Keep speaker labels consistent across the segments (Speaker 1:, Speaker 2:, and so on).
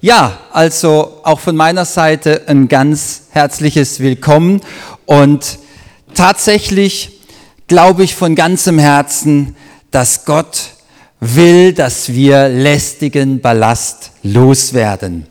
Speaker 1: Ja, also auch von meiner Seite ein ganz herzliches Willkommen und tatsächlich glaube ich von ganzem Herzen, dass Gott will, dass wir lästigen Ballast loswerden.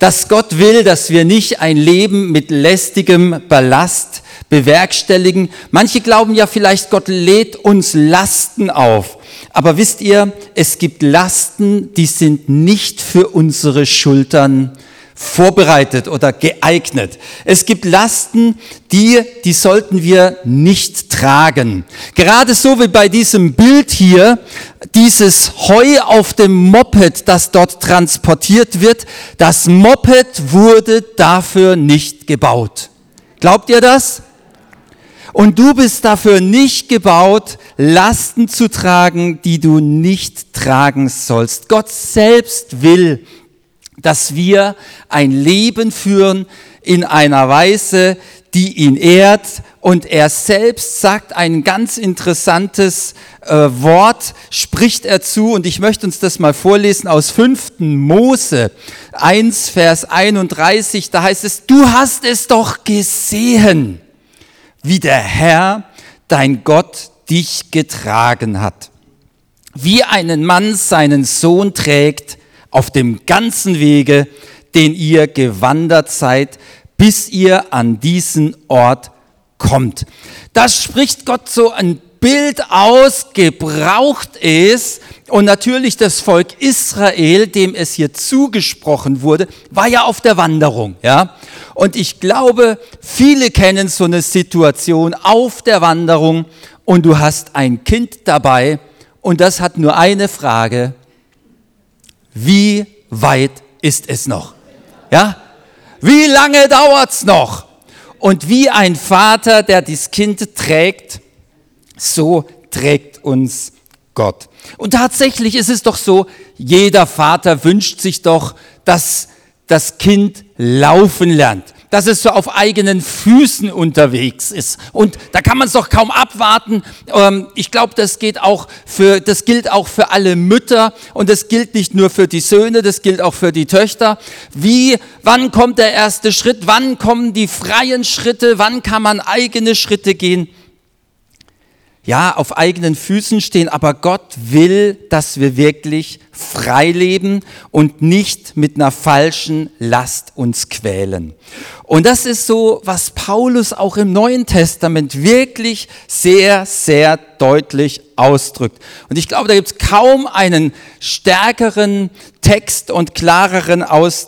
Speaker 1: Dass Gott will, dass wir nicht ein Leben mit lästigem Ballast bewerkstelligen. Manche glauben ja vielleicht, Gott lädt uns Lasten auf. Aber wisst ihr, es gibt Lasten, die sind nicht für unsere Schultern vorbereitet oder geeignet. Es gibt Lasten, die, die sollten wir nicht tragen. Gerade so wie bei diesem Bild hier, dieses Heu auf dem Moped, das dort transportiert wird, das Moped wurde dafür nicht gebaut. Glaubt ihr das? Und du bist dafür nicht gebaut, Lasten zu tragen, die du nicht tragen sollst. Gott selbst will, dass wir ein Leben führen in einer Weise, die ihn ehrt. Und er selbst sagt ein ganz interessantes äh, Wort, spricht er zu. Und ich möchte uns das mal vorlesen aus 5. Mose 1, Vers 31. Da heißt es, du hast es doch gesehen wie der Herr, dein Gott, dich getragen hat. Wie einen Mann seinen Sohn trägt auf dem ganzen Wege, den ihr gewandert seid, bis ihr an diesen Ort kommt. Das spricht Gott so ein Bild aus, gebraucht ist. Und natürlich das Volk Israel, dem es hier zugesprochen wurde, war ja auf der Wanderung, ja. Und ich glaube, viele kennen so eine Situation auf der Wanderung und du hast ein Kind dabei und das hat nur eine Frage. Wie weit ist es noch? Ja? Wie lange dauert's noch? Und wie ein Vater, der das Kind trägt, so trägt uns Gott. Und tatsächlich ist es doch so, jeder Vater wünscht sich doch, dass das Kind laufen lernt, dass es so auf eigenen Füßen unterwegs ist. Und da kann man es doch kaum abwarten. Ähm, ich glaube, das geht auch für, das gilt auch für alle Mütter und das gilt nicht nur für die Söhne, das gilt auch für die Töchter. Wie, wann kommt der erste Schritt? Wann kommen die freien Schritte? Wann kann man eigene Schritte gehen? Ja, auf eigenen Füßen stehen, aber Gott will, dass wir wirklich frei leben und nicht mit einer falschen Last uns quälen. Und das ist so, was Paulus auch im Neuen Testament wirklich sehr, sehr deutlich ausdrückt. Und ich glaube, da gibt es kaum einen stärkeren Text und klareren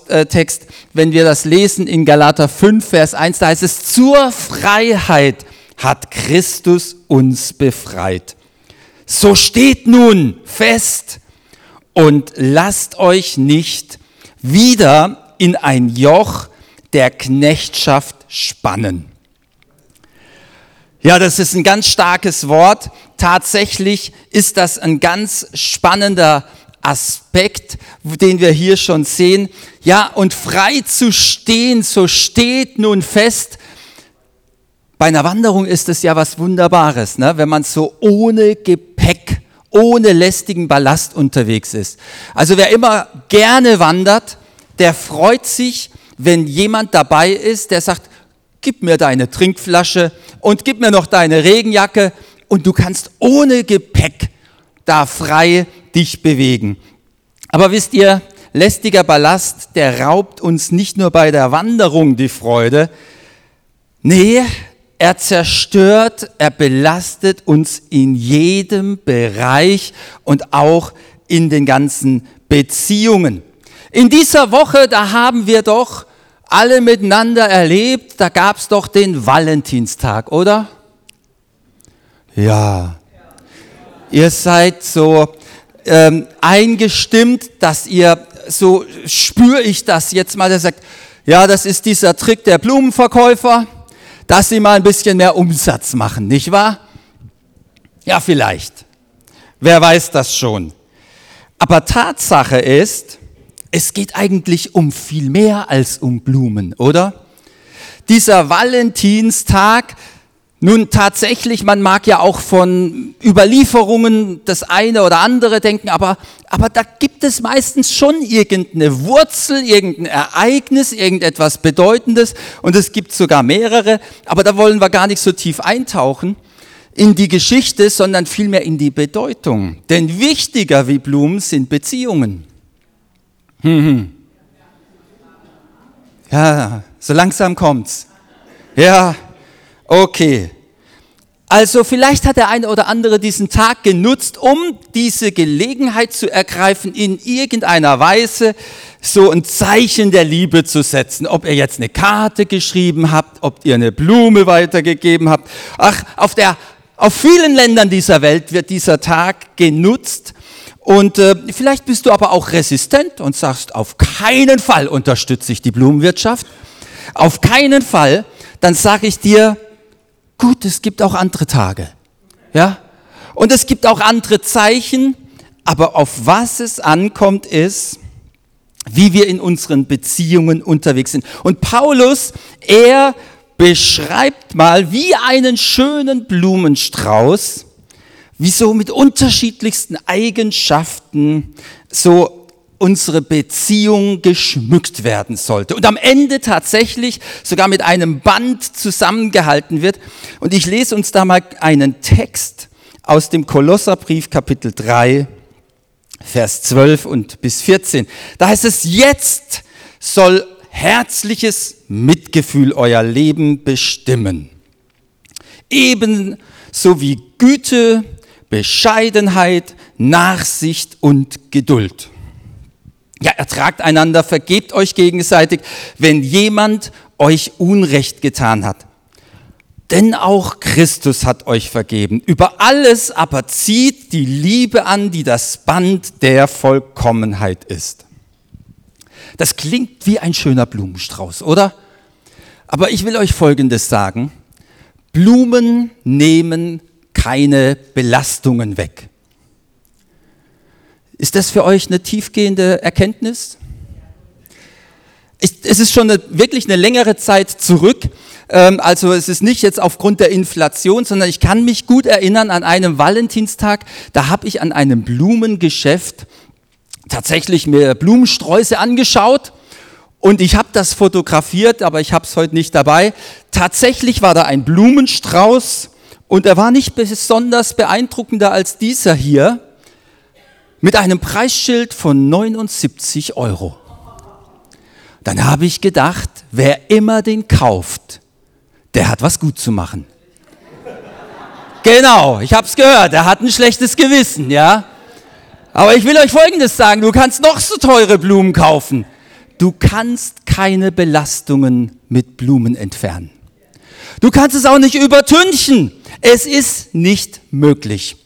Speaker 1: äh, Text, wenn wir das lesen in Galater 5, Vers 1, da heißt es, zur Freiheit hat Christus uns befreit. So steht nun fest und lasst euch nicht wieder in ein Joch der Knechtschaft spannen. Ja, das ist ein ganz starkes Wort. Tatsächlich ist das ein ganz spannender Aspekt, den wir hier schon sehen. Ja, und frei zu stehen, so steht nun fest, bei einer Wanderung ist es ja was Wunderbares, ne? wenn man so ohne Gepäck, ohne lästigen Ballast unterwegs ist. Also wer immer gerne wandert, der freut sich, wenn jemand dabei ist, der sagt, gib mir deine Trinkflasche und gib mir noch deine Regenjacke und du kannst ohne Gepäck da frei dich bewegen. Aber wisst ihr, lästiger Ballast, der raubt uns nicht nur bei der Wanderung die Freude, nee, er zerstört, er belastet uns in jedem Bereich und auch in den ganzen Beziehungen. In dieser Woche, da haben wir doch alle miteinander erlebt, da gab es doch den Valentinstag, oder? Ja. Ihr seid so ähm, eingestimmt, dass ihr, so spüre ich das jetzt mal, der sagt, ja, das ist dieser Trick der Blumenverkäufer dass sie mal ein bisschen mehr Umsatz machen, nicht wahr? Ja, vielleicht. Wer weiß das schon. Aber Tatsache ist, es geht eigentlich um viel mehr als um Blumen, oder? Dieser Valentinstag, Nun tatsächlich, man mag ja auch von Überlieferungen das eine oder andere denken, aber, aber da gibt es meistens schon irgendeine Wurzel, irgendein Ereignis, irgendetwas Bedeutendes und es gibt sogar mehrere, aber da wollen wir gar nicht so tief eintauchen in die Geschichte, sondern vielmehr in die Bedeutung. Denn wichtiger wie Blumen sind Beziehungen. Hm. Ja, so langsam kommt's. Ja, Okay. Also vielleicht hat der eine oder andere diesen Tag genutzt, um diese Gelegenheit zu ergreifen, in irgendeiner Weise so ein Zeichen der Liebe zu setzen. Ob ihr jetzt eine Karte geschrieben habt, ob ihr eine Blume weitergegeben habt. Ach, auf, der, auf vielen Ländern dieser Welt wird dieser Tag genutzt. Und äh, vielleicht bist du aber auch resistent und sagst, auf keinen Fall unterstütze ich die Blumenwirtschaft. Auf keinen Fall. Dann sage ich dir, Gut, es gibt auch andere Tage. Ja? Und es gibt auch andere Zeichen, aber auf was es ankommt ist, wie wir in unseren Beziehungen unterwegs sind. Und Paulus, er beschreibt mal wie einen schönen Blumenstrauß, wie so mit unterschiedlichsten Eigenschaften so unsere Beziehung geschmückt werden sollte und am Ende tatsächlich sogar mit einem Band zusammengehalten wird. Und ich lese uns da mal einen Text aus dem Kolosserbrief Kapitel 3, Vers 12 und bis 14. Da heißt es, jetzt soll herzliches Mitgefühl euer Leben bestimmen. Ebenso wie Güte, Bescheidenheit, Nachsicht und Geduld. Ja, ertragt einander, vergebt euch gegenseitig, wenn jemand euch Unrecht getan hat. Denn auch Christus hat euch vergeben. Über alles aber zieht die Liebe an, die das Band der Vollkommenheit ist. Das klingt wie ein schöner Blumenstrauß, oder? Aber ich will euch Folgendes sagen. Blumen nehmen keine Belastungen weg. Ist das für euch eine tiefgehende Erkenntnis? es ist schon eine, wirklich eine längere Zeit zurück. Ähm, also es ist nicht jetzt aufgrund der Inflation, sondern ich kann mich gut erinnern an einem Valentinstag. Da habe ich an einem Blumengeschäft tatsächlich mir Blumensträuße angeschaut. Und ich habe das fotografiert, aber ich habe es heute nicht dabei. Tatsächlich war da ein Blumenstrauß und er war nicht besonders beeindruckender als dieser hier mit einem Preisschild von 79 Euro. Dann habe ich gedacht, wer immer den kauft, der hat was gut zu machen. Genau, ich habe es gehört, er hat ein schlechtes Gewissen, ja. Aber ich will euch Folgendes sagen, du kannst noch so teure Blumen kaufen. Du kannst keine Belastungen mit Blumen entfernen. Du kannst es auch nicht übertünchen. Es ist nicht möglich.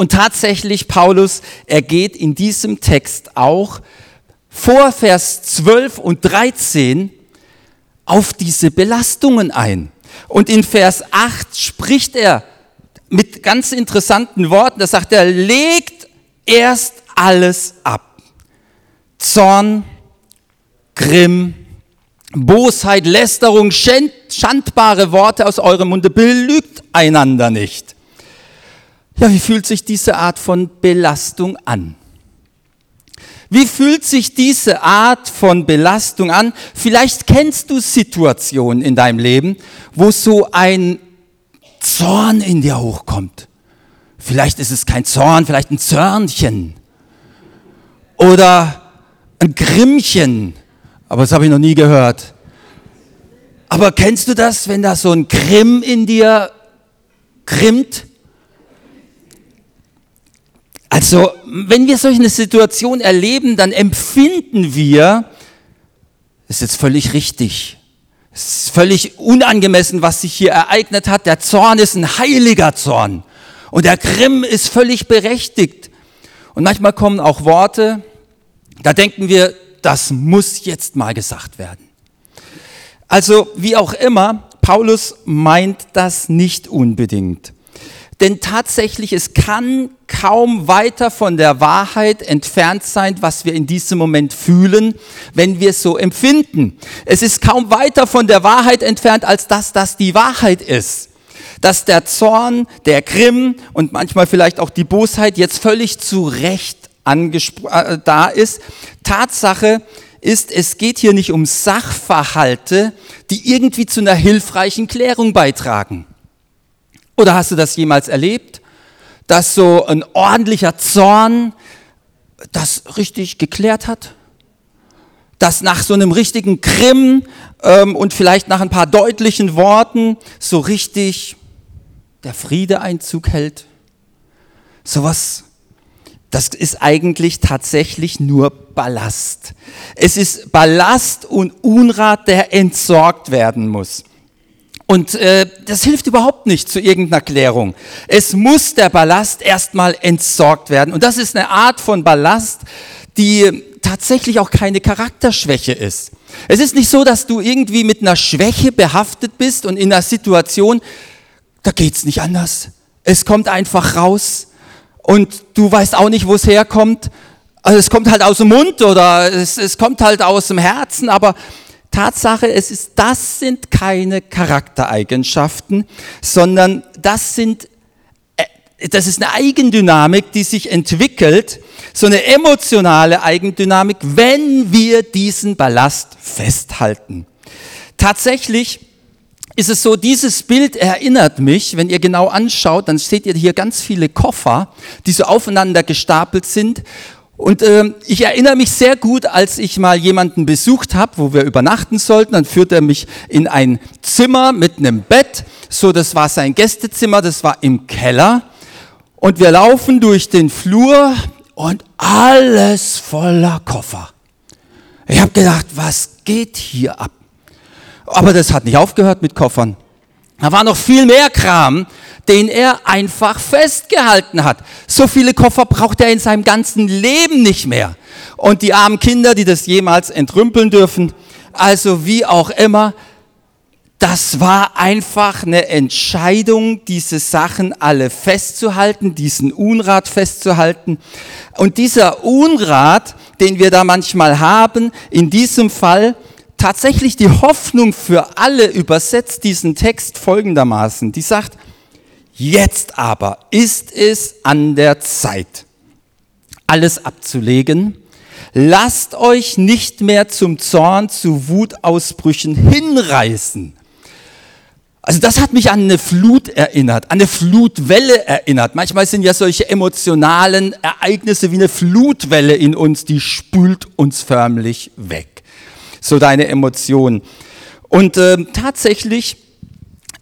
Speaker 1: Und tatsächlich, Paulus, er geht in diesem Text auch vor Vers 12 und 13 auf diese Belastungen ein. Und in Vers 8 spricht er mit ganz interessanten Worten. Da sagt er, legt erst alles ab. Zorn, Grimm, Bosheit, Lästerung, schandbare Worte aus eurem Munde, belügt einander nicht. Ja, wie fühlt sich diese Art von Belastung an? Wie fühlt sich diese Art von Belastung an? Vielleicht kennst du Situationen in deinem Leben, wo so ein Zorn in dir hochkommt. Vielleicht ist es kein Zorn, vielleicht ein Zörnchen. Oder ein Grimmchen. Aber das habe ich noch nie gehört. Aber kennst du das, wenn da so ein Grimm in dir grimmt? Also, wenn wir solch eine Situation erleben, dann empfinden wir, es ist jetzt völlig richtig. Es ist völlig unangemessen, was sich hier ereignet hat. Der Zorn ist ein heiliger Zorn. Und der Grimm ist völlig berechtigt. Und manchmal kommen auch Worte, da denken wir, das muss jetzt mal gesagt werden. Also, wie auch immer, Paulus meint das nicht unbedingt. Denn tatsächlich, es kann kaum weiter von der Wahrheit entfernt sein, was wir in diesem Moment fühlen, wenn wir es so empfinden. Es ist kaum weiter von der Wahrheit entfernt, als dass das die Wahrheit ist. dass der Zorn, der Grimm und manchmal vielleicht auch die Bosheit jetzt völlig zu Recht äh, da ist. Tatsache ist, es geht hier nicht um Sachverhalte, die irgendwie zu einer hilfreichen Klärung beitragen. Oder hast du das jemals erlebt, dass so ein ordentlicher Zorn das richtig geklärt hat? Dass nach so einem richtigen Krim ähm, und vielleicht nach ein paar deutlichen Worten so richtig der Friede Einzug hält? Sowas das ist eigentlich tatsächlich nur Ballast. Es ist Ballast und Unrat, der entsorgt werden muss. Und äh, das hilft überhaupt nicht zu irgendeiner Klärung. Es muss der Ballast erstmal entsorgt werden. Und das ist eine Art von Ballast, die tatsächlich auch keine Charakterschwäche ist. Es ist nicht so, dass du irgendwie mit einer Schwäche behaftet bist und in einer Situation, da geht's nicht anders. Es kommt einfach raus und du weißt auch nicht, wo es herkommt. Also es kommt halt aus dem Mund oder es, es kommt halt aus dem Herzen, aber Tatsache, es ist, das sind keine Charaktereigenschaften, sondern das sind, äh, das ist eine Eigendynamik, die sich entwickelt, so eine emotionale Eigendynamik, wenn wir diesen Ballast festhalten. Tatsächlich ist es so, dieses Bild erinnert mich, wenn ihr genau anschaut, dann seht ihr hier ganz viele Koffer, die so aufeinander gestapelt sind. Und äh, ich erinnere mich sehr gut, als ich mal jemanden besucht habe, wo wir übernachten sollten, dann führte er mich in ein Zimmer mit einem Bett. So, das war sein Gästezimmer, das war im Keller. Und wir laufen durch den Flur und alles voller Koffer. Ich habe gedacht, was geht hier ab? Aber das hat nicht aufgehört mit Koffern. Da war noch viel mehr Kram, den er einfach festgehalten hat. So viele Koffer braucht er in seinem ganzen Leben nicht mehr. Und die armen Kinder, die das jemals entrümpeln dürfen, also wie auch immer, das war einfach eine Entscheidung, diese Sachen alle festzuhalten, diesen Unrat festzuhalten. Und dieser Unrat, den wir da manchmal haben, in diesem Fall, tatsächlich die Hoffnung für alle übersetzt diesen Text folgendermaßen. Die sagt, jetzt aber ist es an der Zeit, alles abzulegen. Lasst euch nicht mehr zum Zorn, zu Wutausbrüchen hinreißen. Also das hat mich an eine Flut erinnert, an eine Flutwelle erinnert. Manchmal sind ja solche emotionalen Ereignisse wie eine Flutwelle in uns, die spült uns förmlich weg so deine Emotionen. Und äh, tatsächlich,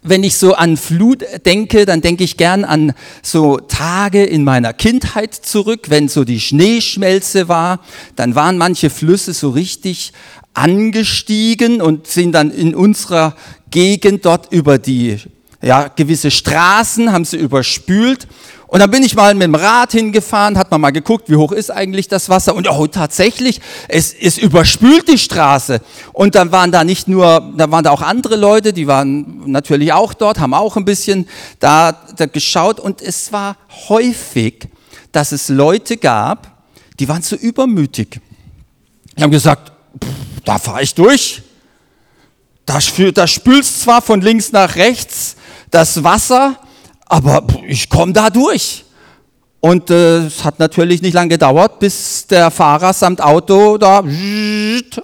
Speaker 1: wenn ich so an Flut denke, dann denke ich gern an so Tage in meiner Kindheit zurück, wenn so die Schneeschmelze war, dann waren manche Flüsse so richtig angestiegen und sind dann in unserer Gegend dort über die ja, gewisse Straßen, haben sie überspült und dann bin ich mal mit dem Rad hingefahren, hat man mal geguckt, wie hoch ist eigentlich das Wasser. Und oh, tatsächlich, es, es überspült die Straße. Und dann waren da nicht nur, da waren da auch andere Leute, die waren natürlich auch dort, haben auch ein bisschen da, da geschaut. Und es war häufig, dass es Leute gab, die waren zu übermütig. Die haben gesagt, da fahre ich durch. Da, da spülst zwar von links nach rechts das Wasser, aber ich komme da durch. Und äh, es hat natürlich nicht lange gedauert, bis der Fahrer samt Auto da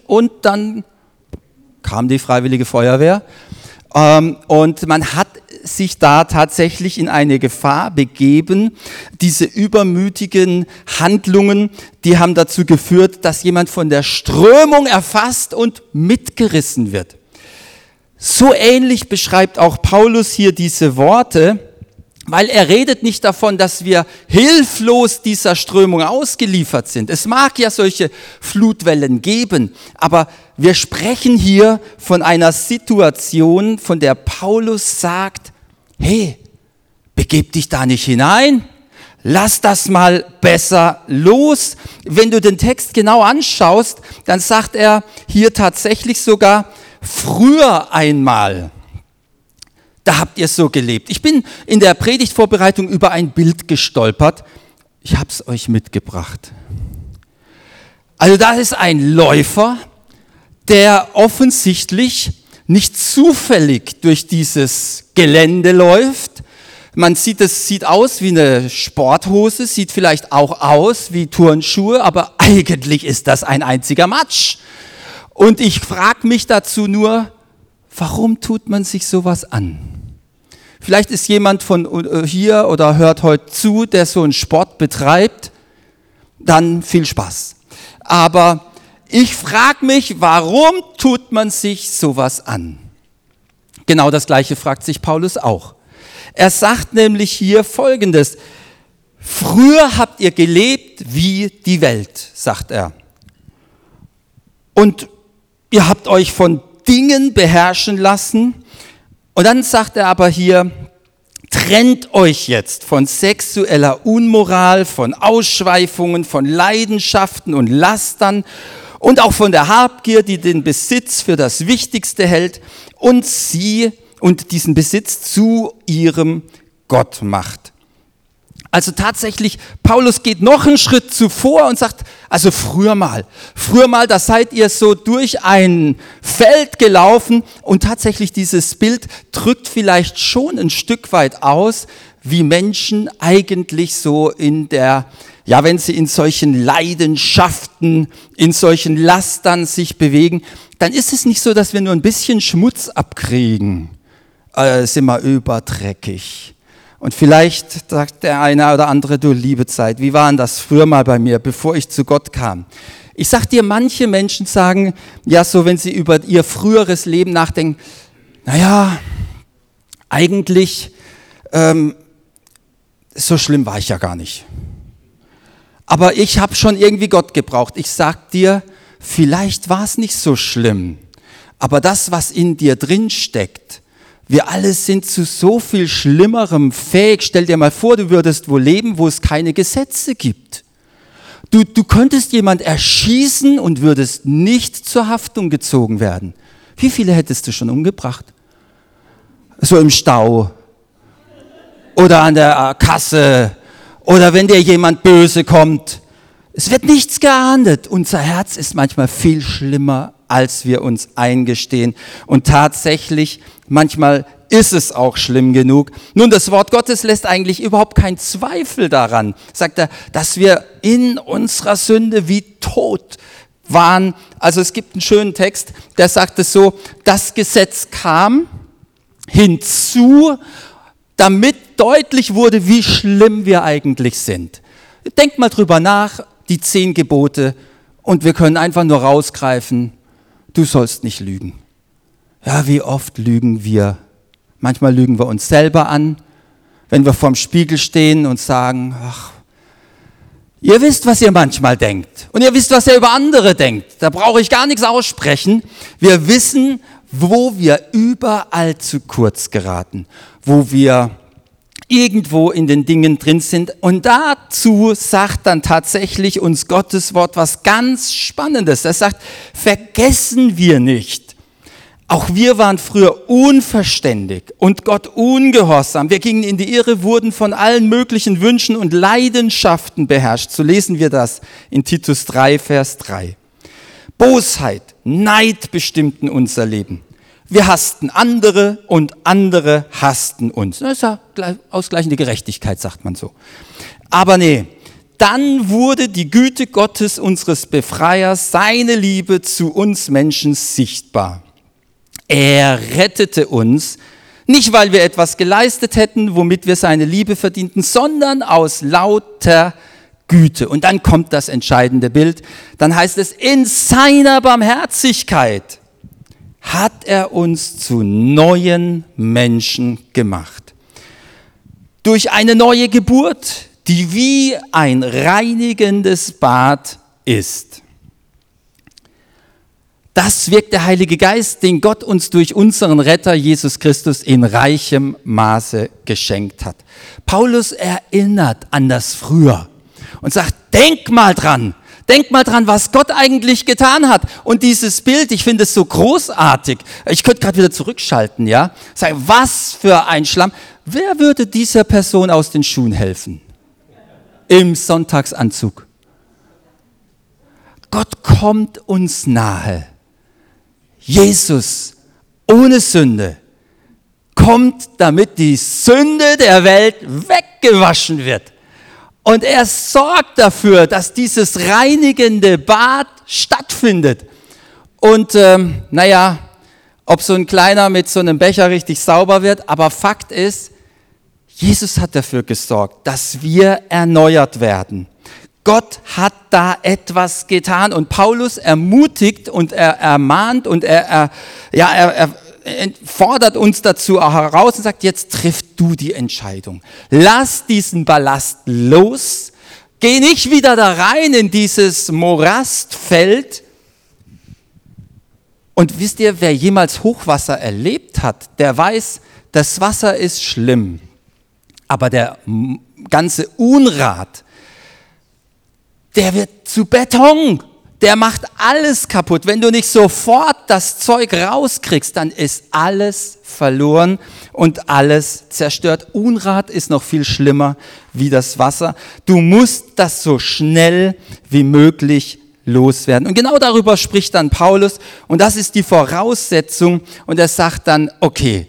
Speaker 1: und dann kam die Freiwillige Feuerwehr. Ähm, und man hat sich da tatsächlich in eine Gefahr begeben. Diese übermütigen Handlungen, die haben dazu geführt, dass jemand von der Strömung erfasst und mitgerissen wird. So ähnlich beschreibt auch Paulus hier diese Worte weil er redet nicht davon, dass wir hilflos dieser Strömung ausgeliefert sind. Es mag ja solche Flutwellen geben, aber wir sprechen hier von einer Situation, von der Paulus sagt, hey, begeb dich da nicht hinein, lass das mal besser los. Wenn du den Text genau anschaust, dann sagt er hier tatsächlich sogar, früher einmal da habt ihr so gelebt. Ich bin in der Predigtvorbereitung über ein Bild gestolpert. Ich habe es euch mitgebracht. Also da ist ein Läufer, der offensichtlich nicht zufällig durch dieses Gelände läuft. Man sieht, es sieht aus wie eine Sporthose, sieht vielleicht auch aus wie Turnschuhe, aber eigentlich ist das ein einziger Matsch. Und ich frage mich dazu nur, warum tut man sich sowas an? Vielleicht ist jemand von äh, hier oder hört heute zu, der so einen Sport betreibt, dann viel Spaß. Aber ich frage mich, warum tut man sich sowas an? Genau das gleiche fragt sich Paulus auch. Er sagt nämlich hier Folgendes. Früher habt ihr gelebt wie die Welt, sagt er. Und ihr habt euch von Dingen beherrschen lassen. Und dann sagt er aber hier, trennt euch jetzt von sexueller Unmoral, von Ausschweifungen, von Leidenschaften und Lastern und auch von der Habgier, die den Besitz für das Wichtigste hält und sie und diesen Besitz zu ihrem Gott macht. Also tatsächlich, Paulus geht noch einen Schritt zuvor und sagt, also früher mal, früher mal, da seid ihr so durch ein Feld gelaufen und tatsächlich dieses Bild drückt vielleicht schon ein Stück weit aus, wie Menschen eigentlich so in der ja, wenn sie in solchen Leidenschaften, in solchen Lastern sich bewegen, dann ist es nicht so, dass wir nur ein bisschen Schmutz abkriegen. Äh, sind wir überdreckig. Und vielleicht sagt der eine oder andere, du liebe Zeit, wie war denn das früher mal bei mir, bevor ich zu Gott kam? Ich sag dir, manche Menschen sagen, ja, so wenn sie über ihr früheres Leben nachdenken, naja, eigentlich, ähm, so schlimm war ich ja gar nicht. Aber ich habe schon irgendwie Gott gebraucht. Ich sag dir, vielleicht war es nicht so schlimm. Aber das, was in dir drin steckt, wir alle sind zu so viel Schlimmerem fähig. Stell dir mal vor, du würdest wo leben, wo es keine Gesetze gibt. Du, du könntest jemand erschießen und würdest nicht zur Haftung gezogen werden. Wie viele hättest du schon umgebracht? So im Stau oder an der Kasse oder wenn dir jemand böse kommt. Es wird nichts geahndet. Unser Herz ist manchmal viel schlimmer, als wir uns eingestehen. Und tatsächlich, manchmal ist es auch schlimm genug. Nun, das Wort Gottes lässt eigentlich überhaupt keinen Zweifel daran, sagt er, dass wir in unserer Sünde wie tot waren. Also es gibt einen schönen Text, der sagt es so, das Gesetz kam hinzu damit deutlich wurde, wie schlimm wir eigentlich sind. Denkt mal drüber nach, die zehn Gebote, und wir können einfach nur rausgreifen, du sollst nicht lügen. Ja, wie oft lügen wir? Manchmal lügen wir uns selber an, wenn wir vorm Spiegel stehen und sagen, ach, ihr wisst, was ihr manchmal denkt. Und ihr wisst, was ihr über andere denkt. Da brauche ich gar nichts aussprechen. Wir wissen, wo wir überall zu kurz geraten, wo wir irgendwo in den Dingen drin sind. Und dazu sagt dann tatsächlich uns Gottes Wort was ganz Spannendes. Er sagt, vergessen wir nicht. Auch wir waren früher unverständig und Gott ungehorsam. Wir gingen in die Irre, wurden von allen möglichen Wünschen und Leidenschaften beherrscht. So lesen wir das in Titus 3, Vers 3. Bosheit, Neid bestimmten unser Leben. Wir hassten andere und andere hassten uns. Das ist ja ausgleichende Gerechtigkeit, sagt man so. Aber nee, dann wurde die Güte Gottes, unseres Befreiers, seine Liebe zu uns Menschen sichtbar. Er rettete uns, nicht weil wir etwas geleistet hätten, womit wir seine Liebe verdienten, sondern aus lauter Güte. Und dann kommt das entscheidende Bild. Dann heißt es, in seiner Barmherzigkeit hat er uns zu neuen Menschen gemacht. Durch eine neue Geburt, die wie ein reinigendes Bad ist. Das wirkt der Heilige Geist, den Gott uns durch unseren Retter Jesus Christus in reichem Maße geschenkt hat. Paulus erinnert an das Früher und sagt, denk mal dran. Denk mal dran, was Gott eigentlich getan hat. Und dieses Bild, ich finde es so großartig. Ich könnte gerade wieder zurückschalten, ja? Sagen, was für ein Schlamm. Wer würde dieser Person aus den Schuhen helfen? Im Sonntagsanzug. Gott kommt uns nahe. Jesus, ohne Sünde, kommt, damit die Sünde der Welt weggewaschen wird. Und er sorgt dafür, dass dieses reinigende Bad stattfindet. Und ähm, naja, ob so ein kleiner mit so einem Becher richtig sauber wird, aber Fakt ist, Jesus hat dafür gesorgt, dass wir erneuert werden. Gott hat da etwas getan und Paulus ermutigt und er ermahnt und er, er ja, er, er fordert uns dazu heraus und sagt, jetzt triff du die Entscheidung. Lass diesen Ballast los. Geh nicht wieder da rein in dieses Morastfeld. Und wisst ihr, wer jemals Hochwasser erlebt hat, der weiß, das Wasser ist schlimm. Aber der ganze Unrat, der wird zu Beton der macht alles kaputt. Wenn du nicht sofort das Zeug rauskriegst, dann ist alles verloren und alles zerstört. Unrat ist noch viel schlimmer wie das Wasser. Du musst das so schnell wie möglich loswerden. Und genau darüber spricht dann Paulus und das ist die Voraussetzung und er sagt dann, okay,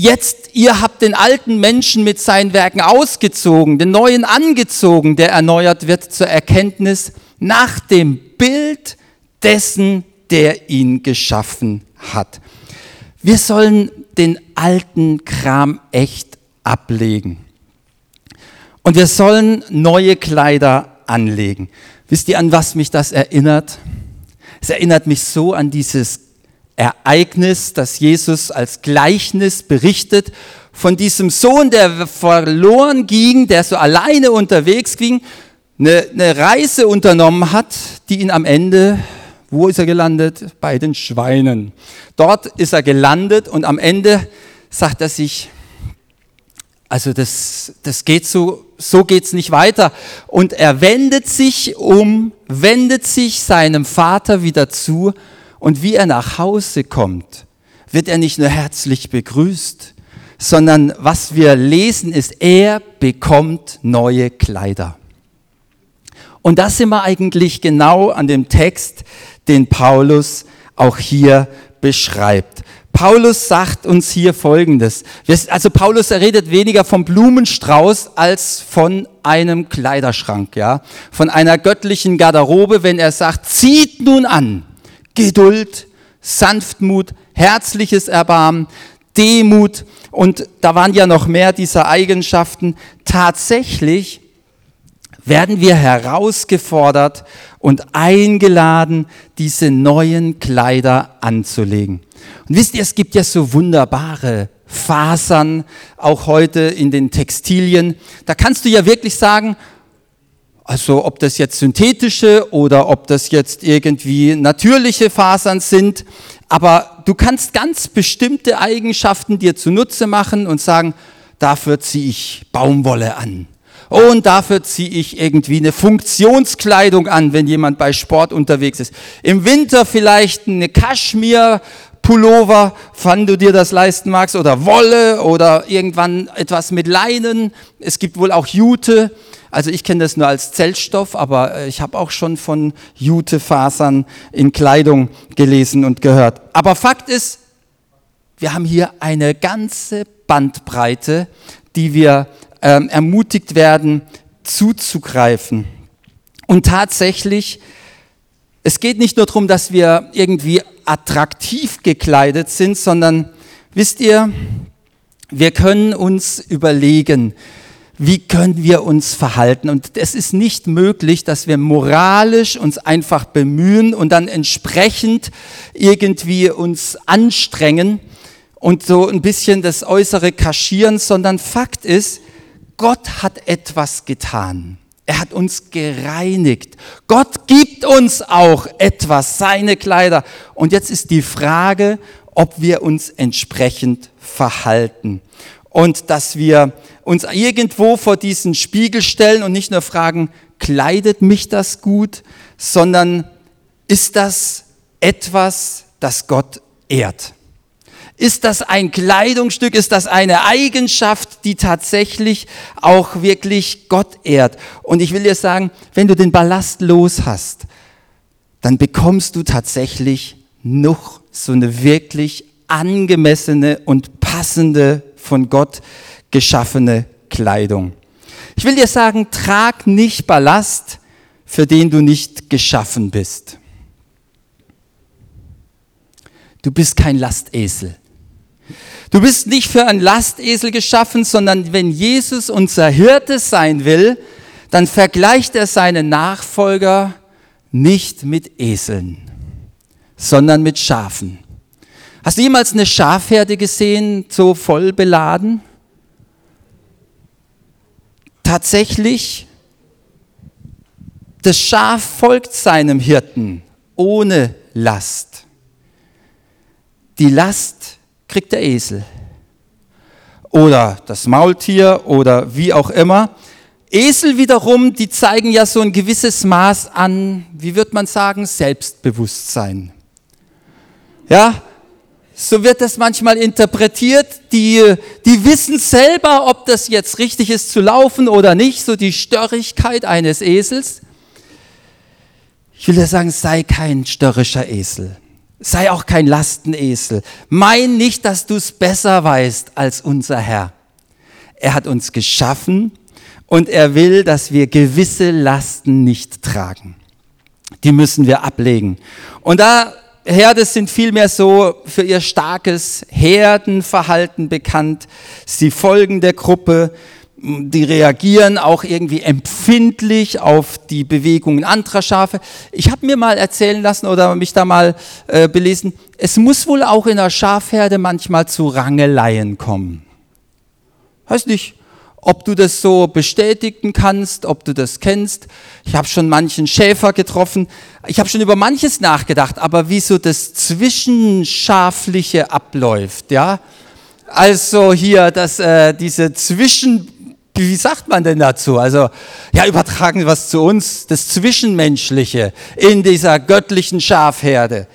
Speaker 1: Jetzt, ihr habt den alten Menschen mit seinen Werken ausgezogen, den neuen angezogen, der erneuert wird zur Erkenntnis nach dem Bild dessen, der ihn geschaffen hat. Wir sollen den alten Kram echt ablegen. Und wir sollen neue Kleider anlegen. Wisst ihr, an was mich das erinnert? Es erinnert mich so an dieses Ereignis, das Jesus als Gleichnis berichtet, von diesem Sohn, der verloren ging, der so alleine unterwegs ging, eine, eine Reise unternommen hat, die ihn am Ende, wo ist er gelandet? Bei den Schweinen. Dort ist er gelandet und am Ende sagt er sich, also das, das geht so, so geht's nicht weiter. Und er wendet sich um, wendet sich seinem Vater wieder zu und wie er nach Hause kommt, wird er nicht nur herzlich begrüßt, sondern was wir lesen ist, er bekommt neue Kleider. Und das sind wir eigentlich genau an dem Text, den Paulus auch hier beschreibt. Paulus sagt uns hier Folgendes. Also Paulus redet weniger vom Blumenstrauß als von einem Kleiderschrank, ja, von einer göttlichen Garderobe, wenn er sagt, zieht nun an Geduld, Sanftmut, herzliches Erbarmen, Demut und da waren ja noch mehr dieser Eigenschaften. Tatsächlich werden wir herausgefordert und eingeladen, diese neuen Kleider anzulegen. Und wisst ihr, es gibt ja so wunderbare Fasern, auch heute in den Textilien. Da kannst du ja wirklich sagen, also ob das jetzt synthetische oder ob das jetzt irgendwie natürliche Fasern sind. Aber du kannst ganz bestimmte Eigenschaften dir zunutze machen und sagen, dafür ziehe ich Baumwolle an. Und dafür ziehe ich irgendwie eine Funktionskleidung an, wenn jemand bei Sport unterwegs ist. Im Winter vielleicht eine Kaschmir, Pullover, wann du dir das leisten magst, oder Wolle oder irgendwann etwas mit Leinen. Es gibt wohl auch Jute. Also ich kenne das nur als Zeltstoff, aber äh, ich habe auch schon von Jutefasern in Kleidung gelesen und gehört. Aber Fakt ist, wir haben hier eine ganze Bandbreite, die wir ähm, ermutigt werden zuzugreifen. Und tatsächlich, es geht nicht nur darum, dass wir irgendwie attraktiv gekleidet sind, sondern wisst ihr, wir können uns überlegen, wie können wir uns verhalten. Und es ist nicht möglich, dass wir moralisch uns einfach bemühen und dann entsprechend irgendwie uns anstrengen und so ein bisschen das Äußere kaschieren, sondern Fakt ist, Gott hat etwas getan. Er hat uns gereinigt. Gott gibt uns auch etwas, seine Kleider. Und jetzt ist die Frage, ob wir uns entsprechend verhalten. Und dass wir uns irgendwo vor diesen Spiegel stellen und nicht nur fragen, kleidet mich das gut, sondern ist das etwas, das Gott ehrt? Ist das ein Kleidungsstück? Ist das eine Eigenschaft, die tatsächlich auch wirklich Gott ehrt? Und ich will dir sagen, wenn du den Ballast los hast, dann bekommst du tatsächlich noch so eine wirklich angemessene und passende von Gott geschaffene Kleidung. Ich will dir sagen, trag nicht Ballast, für den du nicht geschaffen bist. Du bist kein Lastesel. Du bist nicht für einen Lastesel geschaffen, sondern wenn Jesus unser Hirte sein will, dann vergleicht er seine Nachfolger nicht mit Eseln, sondern mit Schafen. Hast du jemals eine Schafherde gesehen, so voll beladen? Tatsächlich, das Schaf folgt seinem Hirten ohne Last. Die Last kriegt der Esel oder das Maultier oder wie auch immer. Esel wiederum, die zeigen ja so ein gewisses Maß an, wie wird man sagen, Selbstbewusstsein. Ja, so wird das manchmal interpretiert. Die, die wissen selber, ob das jetzt richtig ist zu laufen oder nicht, so die Störrigkeit eines Esels. Ich will ja sagen, sei kein störrischer Esel. Sei auch kein Lastenesel. Mein nicht, dass du es besser weißt als unser Herr. Er hat uns geschaffen und er will, dass wir gewisse Lasten nicht tragen. Die müssen wir ablegen. Und da Herde sind vielmehr so für ihr starkes Herdenverhalten bekannt. Sie folgen der Gruppe, die reagieren auch irgendwie empfindlich auf die Bewegungen anderer Schafe. Ich habe mir mal erzählen lassen oder mich da mal äh, belesen, es muss wohl auch in der Schafherde manchmal zu Rangeleien kommen. Weiß nicht, ob du das so bestätigen kannst, ob du das kennst. Ich habe schon manchen Schäfer getroffen. Ich habe schon über manches nachgedacht, aber wie so das Zwischenschafliche abläuft, ja. Also hier, dass äh, diese Zwischen wie sagt man denn dazu? Also, ja, übertragen was zu uns, das Zwischenmenschliche in dieser göttlichen Schafherde.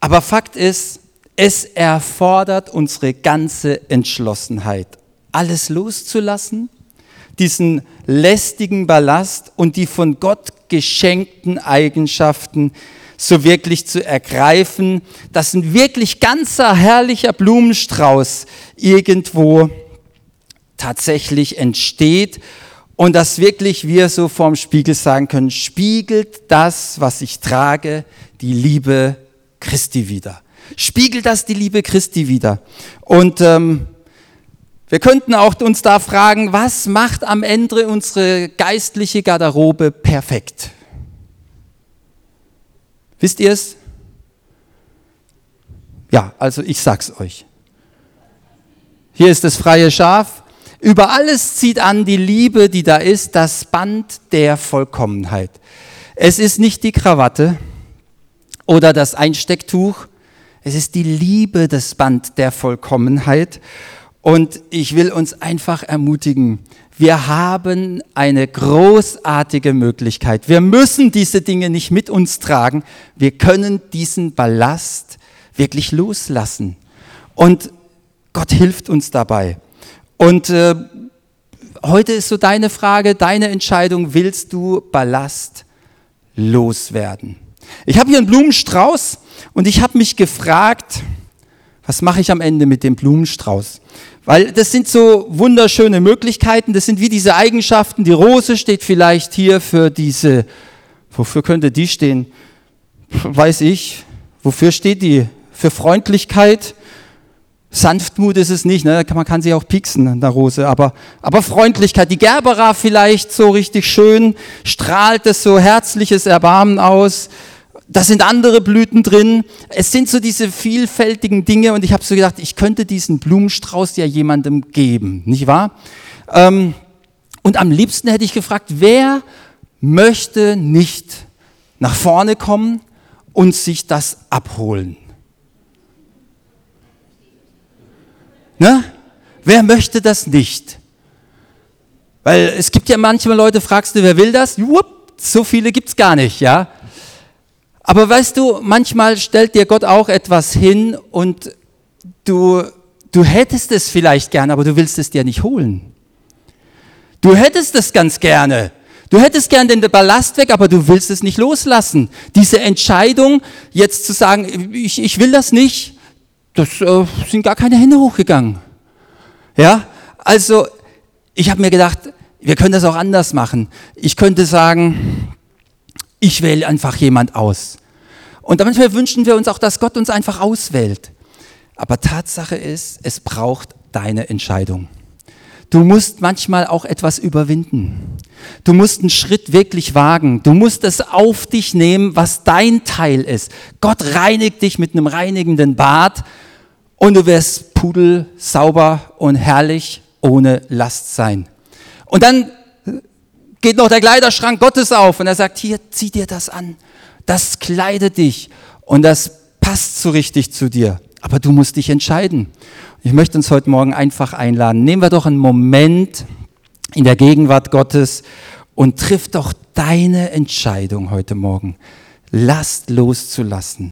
Speaker 1: Aber Fakt ist, es erfordert unsere ganze Entschlossenheit alles loszulassen, diesen lästigen Ballast und die von Gott geschenkten Eigenschaften so wirklich zu ergreifen, dass ein wirklich ganzer herrlicher Blumenstrauß irgendwo tatsächlich entsteht und dass wirklich wir so vorm Spiegel sagen können, spiegelt das, was ich trage, die Liebe Christi wieder. Spiegelt das die Liebe Christi wieder. Und ähm, wir könnten auch uns da fragen, was macht am Ende unsere geistliche Garderobe perfekt? Wisst ihr es? Ja, also ich sag's euch. Hier ist das freie Schaf. Über alles zieht an die Liebe, die da ist, das Band der Vollkommenheit. Es ist nicht die Krawatte oder das Einstecktuch, es ist die Liebe, das Band der Vollkommenheit. Und ich will uns einfach ermutigen, wir haben eine großartige Möglichkeit. Wir müssen diese Dinge nicht mit uns tragen. Wir können diesen Ballast wirklich loslassen. Und Gott hilft uns dabei. Und äh, heute ist so deine Frage, deine Entscheidung, willst du Ballast loswerden? Ich habe hier einen Blumenstrauß und ich habe mich gefragt, was mache ich am Ende mit dem Blumenstrauß? Weil das sind so wunderschöne Möglichkeiten, das sind wie diese Eigenschaften. Die Rose steht vielleicht hier für diese, wofür könnte die stehen? Weiß ich. Wofür steht die? Für Freundlichkeit? Sanftmut ist es nicht, ne? man kann sie auch pieksen an der Rose, aber, aber Freundlichkeit. Die Gerbera vielleicht so richtig schön, strahlt es so herzliches Erbarmen aus. Da sind andere Blüten drin. Es sind so diese vielfältigen Dinge und ich habe so gedacht, ich könnte diesen Blumenstrauß ja jemandem geben, nicht wahr? Ähm, und am liebsten hätte ich gefragt, wer möchte nicht nach vorne kommen und sich das abholen? Ne? Wer möchte das nicht? Weil es gibt ja manchmal Leute, fragst du, wer will das? Jupp, so viele gibt's gar nicht, ja? Aber weißt du, manchmal stellt dir Gott auch etwas hin und du, du hättest es vielleicht gern, aber du willst es dir nicht holen. Du hättest es ganz gerne. Du Du hättest gern den Ballast weg, aber du willst es nicht loslassen. Diese Entscheidung, jetzt zu sagen, ich, ich will das nicht, das äh, sind gar keine Hände hochgegangen. Ja, also ich habe mir gedacht, wir können das auch anders machen. Ich könnte sagen, ich wähle einfach jemand aus. Und manchmal wünschen wir uns auch, dass Gott uns einfach auswählt. Aber Tatsache ist, es braucht deine Entscheidung. Du musst manchmal auch etwas überwinden. Du musst einen Schritt wirklich wagen. Du musst es auf dich nehmen, was dein Teil ist. Gott reinigt dich mit einem reinigenden Bad und du wirst pudel, sauber und herrlich ohne Last sein. Und dann geht noch der Kleiderschrank Gottes auf und er sagt, hier, zieh dir das an. Das kleidet dich und das passt so richtig zu dir. Aber du musst dich entscheiden. Ich möchte uns heute Morgen einfach einladen. Nehmen wir doch einen Moment in der Gegenwart Gottes und triff doch deine Entscheidung heute Morgen. Last loszulassen.